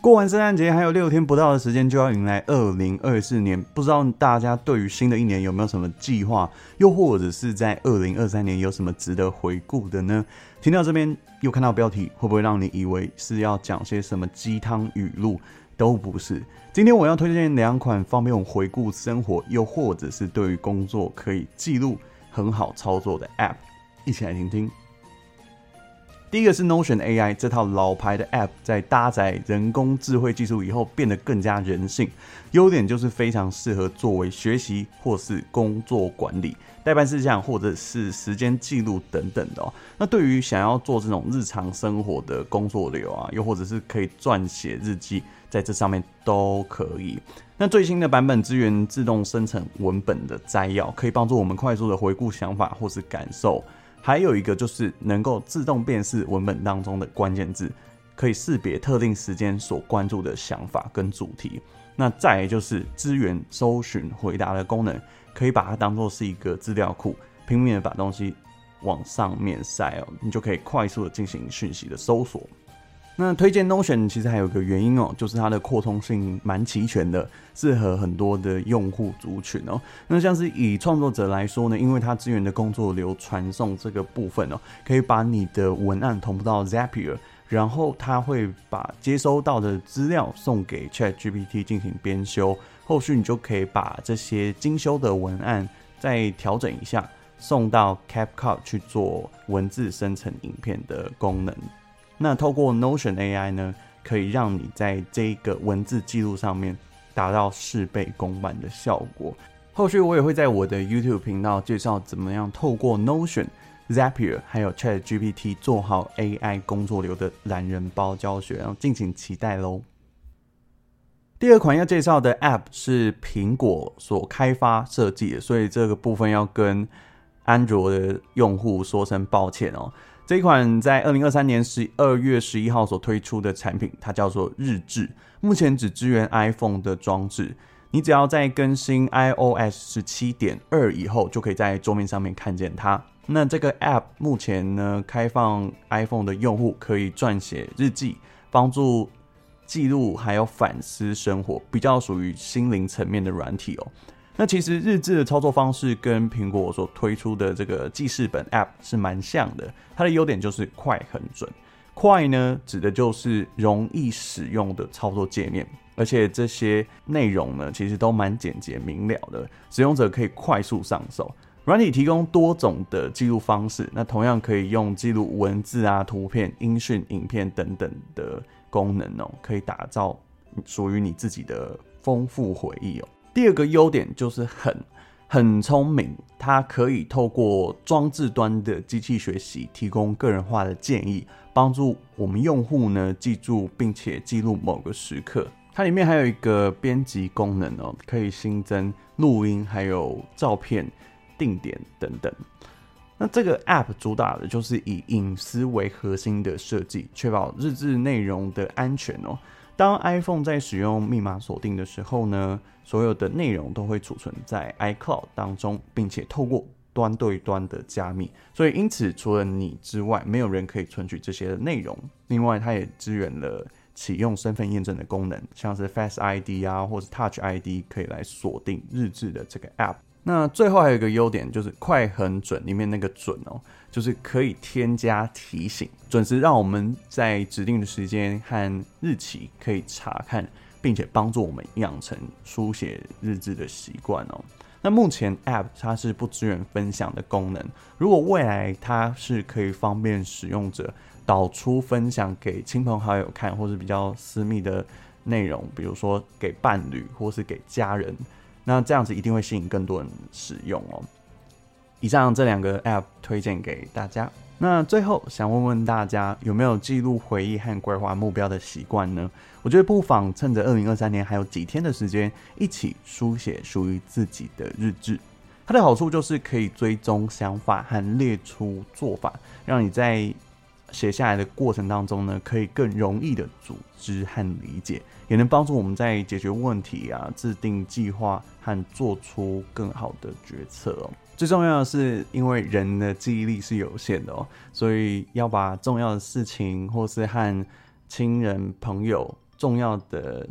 过完圣诞节还有六天不到的时间就要迎来二零二四年，不知道大家对于新的一年有没有什么计划，又或者是在二零二三年有什么值得回顾的呢？听到这边又看到标题，会不会让你以为是要讲些什么鸡汤语录？都不是。今天我要推荐两款方便我回顾生活，又或者是对于工作可以记录很好操作的 App，一起来听听。第一个是 Notion AI 这套老牌的 App，在搭载人工智慧技术以后，变得更加人性。优点就是非常适合作为学习或是工作管理、代办事项或者是时间记录等等的哦。那对于想要做这种日常生活的工作流啊，又或者是可以撰写日记，在这上面都可以。那最新的版本支援自动生成文本的摘要，可以帮助我们快速的回顾想法或是感受。还有一个就是能够自动辨识文本当中的关键字，可以识别特定时间所关注的想法跟主题。那再就是资源搜寻回答的功能，可以把它当做是一个资料库，拼命的把东西往上面塞哦，你就可以快速的进行讯息的搜索。那推荐 Notion 其实还有个原因哦，就是它的扩充性蛮齐全的，适合很多的用户族群哦。那像是以创作者来说呢，因为它支援的工作流传送这个部分哦，可以把你的文案同步到 Zapier，然后它会把接收到的资料送给 ChatGPT 进行编修，后续你就可以把这些精修的文案再调整一下，送到 CapCut 去做文字生成影片的功能。那透过 Notion AI 呢，可以让你在这个文字记录上面达到事倍功半的效果。后续我也会在我的 YouTube 频道介绍怎么样透过 Notion、Zapier 还有 ChatGPT 做好 AI 工作流的懒人包教学，然后敬请期待喽。第二款要介绍的 App 是苹果所开发设计的，所以这个部分要跟安卓的用户说声抱歉哦。这一款在二零二三年十二月十一号所推出的产品，它叫做日志，目前只支援 iPhone 的装置。你只要在更新 iOS 十七点二以后，就可以在桌面上面看见它。那这个 App 目前呢，开放 iPhone 的用户可以撰写日记，帮助记录还有反思生活，比较属于心灵层面的软体哦。那其实日志的操作方式跟苹果所推出的这个记事本 App 是蛮像的，它的优点就是快很准。快呢，指的就是容易使用的操作界面，而且这些内容呢，其实都蛮简洁明了的，使用者可以快速上手。软体提供多种的记录方式，那同样可以用记录文字啊、图片、音讯、影片等等的功能哦，可以打造属于你自己的丰富回忆哦。第二个优点就是很很聪明，它可以透过装置端的机器学习，提供个人化的建议，帮助我们用户呢记住并且记录某个时刻。它里面还有一个编辑功能哦，可以新增录音、还有照片、定点等等。那这个 App 主打的就是以隐私为核心的设计，确保日志内容的安全哦。当 iPhone 在使用密码锁定的时候呢，所有的内容都会储存在 iCloud 当中，并且透过端对端的加密，所以因此除了你之外，没有人可以存取这些的内容。另外，它也支援了启用身份验证的功能，像是 Face ID 啊，或是 Touch ID，可以来锁定日志的这个 App。那最后还有一个优点就是快很准，里面那个准哦，就是可以添加提醒，准时让我们在指定的时间和日期可以查看，并且帮助我们养成书写日志的习惯哦。那目前 App 它是不支援分享的功能，如果未来它是可以方便使用者导出分享给亲朋好友看，或是比较私密的内容，比如说给伴侣或是给家人。那这样子一定会吸引更多人使用哦。以上这两个 App 推荐给大家。那最后想问问大家，有没有记录回忆和规划目标的习惯呢？我觉得不妨趁着二零二三年还有几天的时间，一起书写属于自己的日志。它的好处就是可以追踪想法和列出做法，让你在写下来的过程当中呢，可以更容易的组织和理解，也能帮助我们在解决问题啊、制定计划和做出更好的决策哦。最重要的是，因为人的记忆力是有限的哦，所以要把重要的事情或是和亲人朋友重要的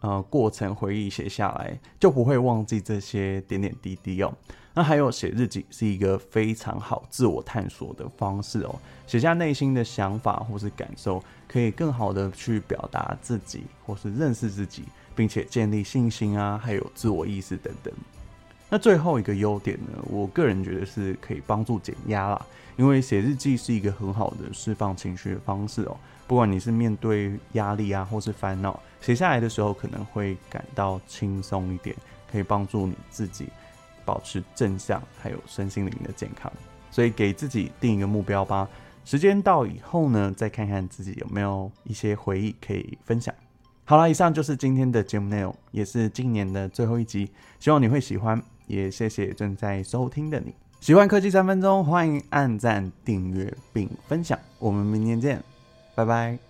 呃过程回忆写下来，就不会忘记这些点点滴滴哦。那还有写日记是一个非常好自我探索的方式哦，写下内心的想法或是感受，可以更好的去表达自己或是认识自己，并且建立信心啊，还有自我意识等等。那最后一个优点呢，我个人觉得是可以帮助减压啦，因为写日记是一个很好的释放情绪的方式哦。不管你是面对压力啊，或是烦恼，写下来的时候可能会感到轻松一点，可以帮助你自己。保持正向，还有身心灵的健康，所以给自己定一个目标吧。时间到以后呢，再看看自己有没有一些回忆可以分享。好了，以上就是今天的节目内容，也是今年的最后一集，希望你会喜欢。也谢谢正在收听的你。喜欢科技三分钟，欢迎按赞、订阅并分享。我们明年见，拜拜。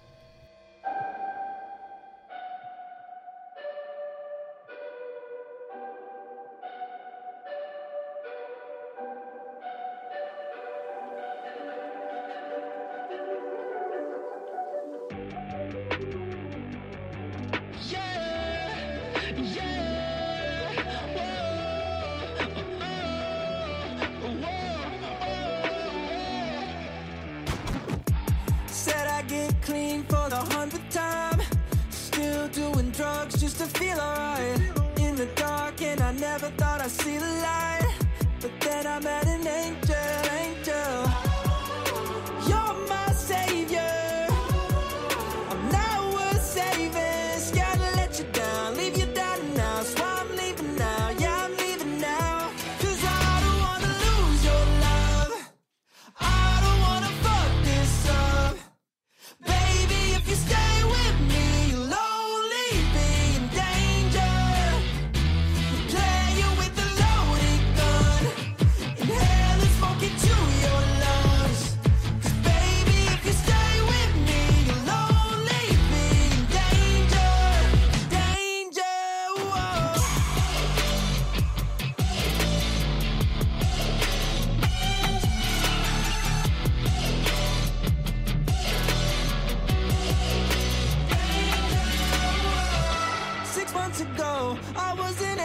get clean for the hundredth time. Still doing drugs just to feel alright. In the dark and I never thought I'd see the light. But then I met an angel. I was in